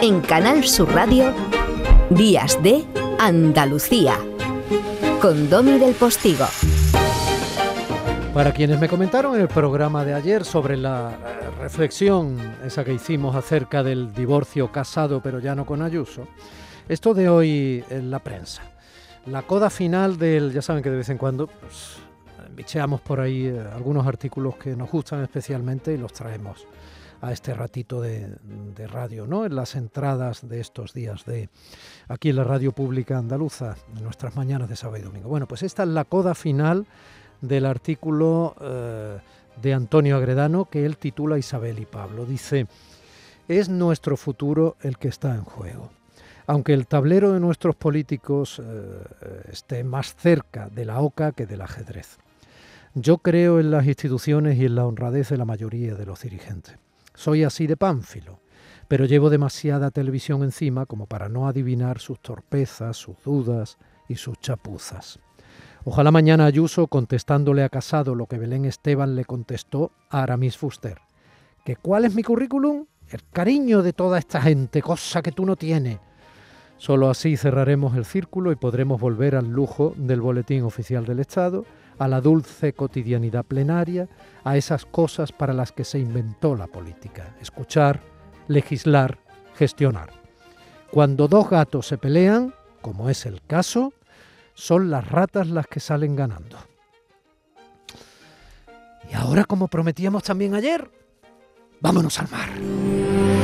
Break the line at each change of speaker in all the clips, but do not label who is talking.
En Canal Sur Radio, Días de Andalucía, con Domi del Postigo.
Para quienes me comentaron en el programa de ayer sobre la reflexión esa que hicimos acerca del divorcio casado pero ya no con Ayuso, esto de hoy en la prensa, la coda final del, ya saben que de vez en cuando pues, bicheamos por ahí eh, algunos artículos que nos gustan especialmente y los traemos a este ratito de, radio, ¿no? En las entradas de estos días de aquí en la radio pública andaluza, en nuestras mañanas de sábado y domingo. Bueno, pues esta es la coda final del artículo eh, de Antonio Agredano que él titula Isabel y Pablo. Dice, es nuestro futuro el que está en juego. Aunque el tablero de nuestros políticos eh, esté más cerca de la oca que del ajedrez. Yo creo en las instituciones y en la honradez de la mayoría de los dirigentes. Soy así de pánfilo, pero llevo demasiada televisión encima como para no adivinar sus torpezas, sus dudas y sus chapuzas. Ojalá mañana Ayuso, contestándole a Casado lo que Belén Esteban le contestó a Aramis Fuster. ¿Que cuál es mi currículum? El cariño de toda esta gente, cosa que tú no tienes. Solo así cerraremos el círculo y podremos volver al lujo del Boletín Oficial del Estado, a la dulce cotidianidad plenaria, a esas cosas para las que se inventó la política, escuchar, legislar, gestionar. Cuando dos gatos se pelean, como es el caso, son las ratas las que salen ganando. Y ahora, como prometíamos también ayer, vámonos al mar.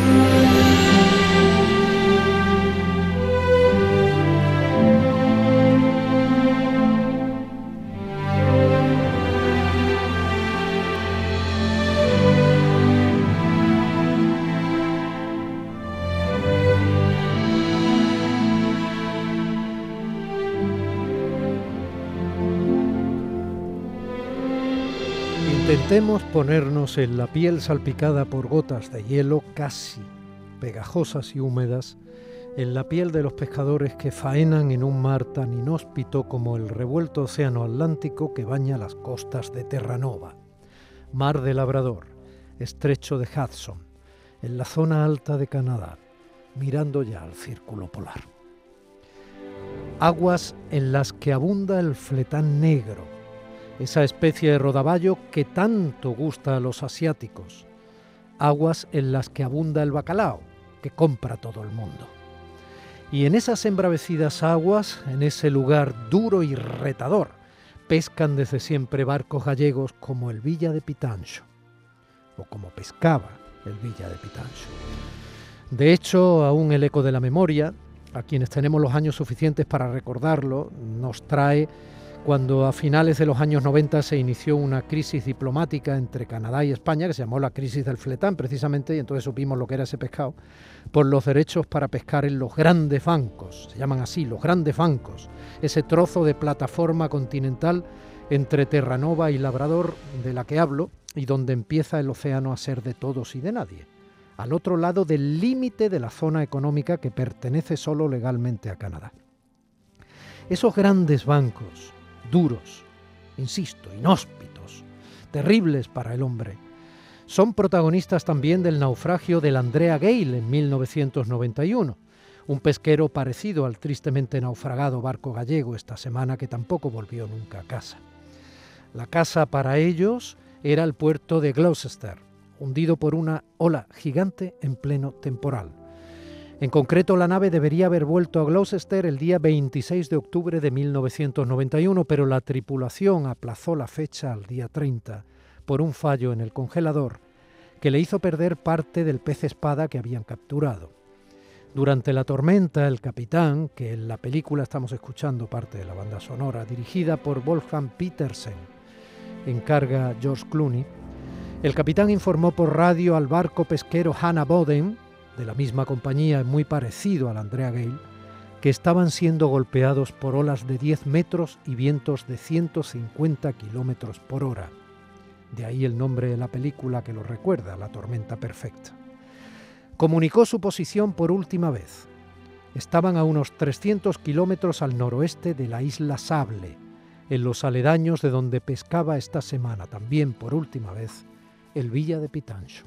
Intentemos ponernos en la piel salpicada por gotas de hielo casi pegajosas y húmedas, en la piel de los pescadores que faenan en un mar tan inhóspito como el revuelto océano Atlántico que baña las costas de Terranova, mar de Labrador, estrecho de Hudson, en la zona alta de Canadá, mirando ya al círculo polar. Aguas en las que abunda el fletán negro, esa especie de rodaballo que tanto gusta a los asiáticos, aguas en las que abunda el bacalao, que compra todo el mundo. Y en esas embravecidas aguas, en ese lugar duro y retador, pescan desde siempre barcos gallegos como el Villa de Pitancho, o como pescaba el Villa de Pitancho. De hecho, aún el eco de la memoria, a quienes tenemos los años suficientes para recordarlo, nos trae cuando a finales de los años 90 se inició una crisis diplomática entre Canadá y España, que se llamó la crisis del fletán precisamente, y entonces supimos lo que era ese pescado, por los derechos para pescar en los grandes bancos, se llaman así, los grandes bancos, ese trozo de plataforma continental entre Terranova y Labrador de la que hablo, y donde empieza el océano a ser de todos y de nadie, al otro lado del límite de la zona económica que pertenece solo legalmente a Canadá. Esos grandes bancos, duros, insisto, inhóspitos, terribles para el hombre. Son protagonistas también del naufragio del Andrea Gale en 1991, un pesquero parecido al tristemente naufragado barco gallego esta semana que tampoco volvió nunca a casa. La casa para ellos era el puerto de Gloucester, hundido por una ola gigante en pleno temporal. En concreto, la nave debería haber vuelto a Gloucester el día 26 de octubre de 1991, pero la tripulación aplazó la fecha al día 30 por un fallo en el congelador que le hizo perder parte del pez espada que habían capturado. Durante la tormenta, el capitán, que en la película estamos escuchando parte de la banda sonora, dirigida por Wolfgang Petersen, encarga George Clooney, el capitán informó por radio al barco pesquero Hannah Boden, de la misma compañía muy parecido al Andrea Gale, que estaban siendo golpeados por olas de 10 metros y vientos de 150 kilómetros por hora. De ahí el nombre de la película que lo recuerda, La Tormenta Perfecta. Comunicó su posición por última vez. Estaban a unos 300 kilómetros al noroeste de la isla Sable, en los aledaños de donde pescaba esta semana, también por última vez, el Villa de Pitancho.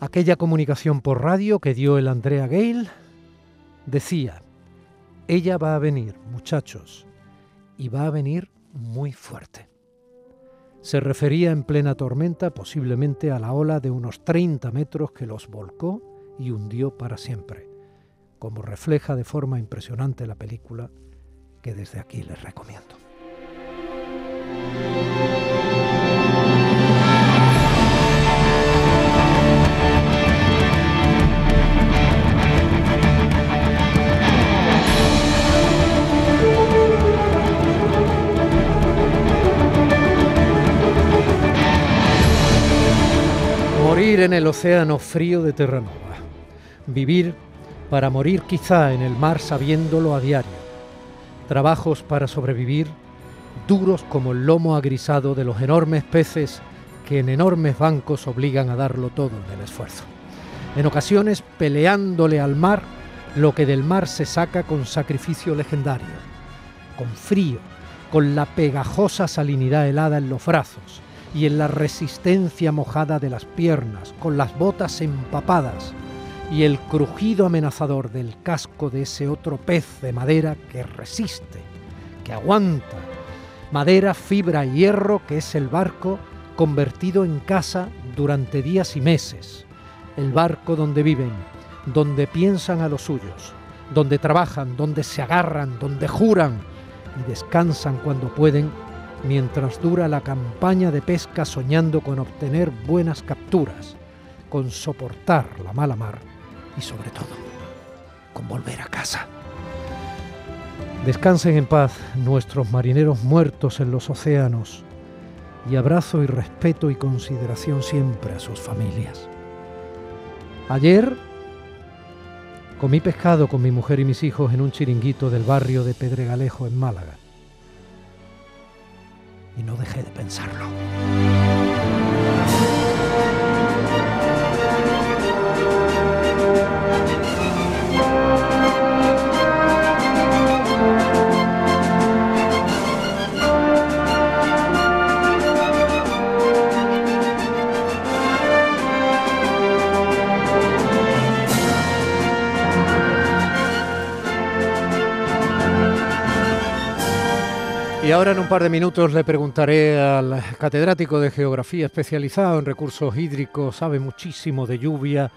Aquella comunicación por radio que dio el Andrea Gale decía, ella va a venir, muchachos, y va a venir muy fuerte. Se refería en plena tormenta posiblemente a la ola de unos 30 metros que los volcó y hundió para siempre, como refleja de forma impresionante la película que desde aquí les recomiendo. Morir en el océano frío de Terranova. Vivir para morir quizá en el mar sabiéndolo a diario. Trabajos para sobrevivir duros como el lomo agrisado de los enormes peces que en enormes bancos obligan a darlo todo en el esfuerzo. En ocasiones peleándole al mar lo que del mar se saca con sacrificio legendario, con frío, con la pegajosa salinidad helada en los brazos y en la resistencia mojada de las piernas, con las botas empapadas y el crujido amenazador del casco de ese otro pez de madera que resiste, que aguanta, madera, fibra y hierro que es el barco convertido en casa durante días y meses, el barco donde viven, donde piensan a los suyos, donde trabajan, donde se agarran, donde juran y descansan cuando pueden, mientras dura la campaña de pesca soñando con obtener buenas capturas, con soportar la mala mar y sobre todo con volver a casa. Descansen en paz nuestros marineros muertos en los océanos y abrazo y respeto y consideración siempre a sus familias. Ayer comí pescado con mi mujer y mis hijos en un chiringuito del barrio de Pedregalejo en Málaga. Y no dejé de pensarlo. Y ahora en un par de minutos le preguntaré al catedrático de Geografía especializado en recursos hídricos, sabe muchísimo de lluvia,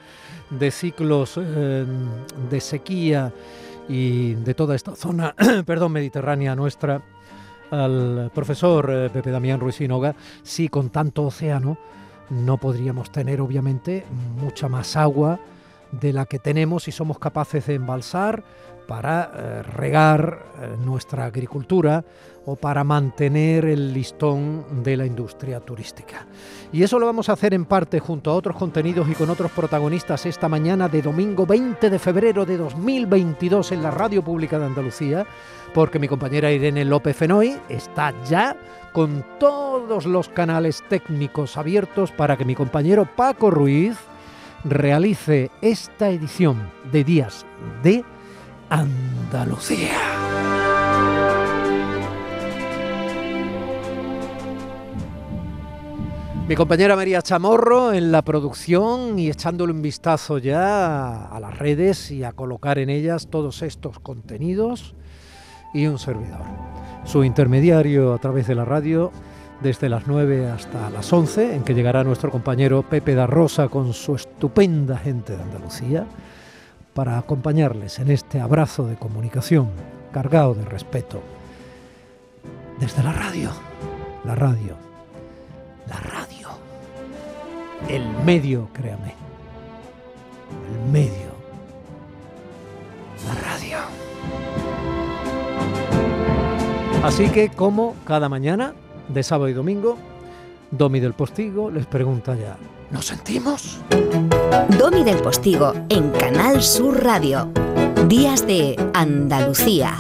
de ciclos eh, de sequía y de toda esta zona, perdón, mediterránea nuestra, al profesor eh, Pepe Damián Ruiz Sinoga, si con tanto océano no podríamos tener obviamente mucha más agua de la que tenemos y somos capaces de embalsar para eh, regar nuestra agricultura, o para mantener el listón de la industria turística. Y eso lo vamos a hacer en parte junto a otros contenidos y con otros protagonistas esta mañana de domingo 20 de febrero de 2022 en la Radio Pública de Andalucía, porque mi compañera Irene López Fenoy está ya con todos los canales técnicos abiertos para que mi compañero Paco Ruiz realice esta edición de Días de Andalucía. Mi compañera María Chamorro en la producción y echándole un vistazo ya a las redes y a colocar en ellas todos estos contenidos y un servidor. Su intermediario a través de la radio desde las 9 hasta las 11 en que llegará nuestro compañero Pepe da Rosa con su estupenda gente de Andalucía para acompañarles en este abrazo de comunicación cargado de respeto desde la radio. La radio la radio. El medio, créame. El medio. La radio. Así que como cada mañana, de sábado y domingo, Domi del Postigo les pregunta ya, ¿nos sentimos?
Domi del Postigo en Canal Sur Radio. Días de Andalucía.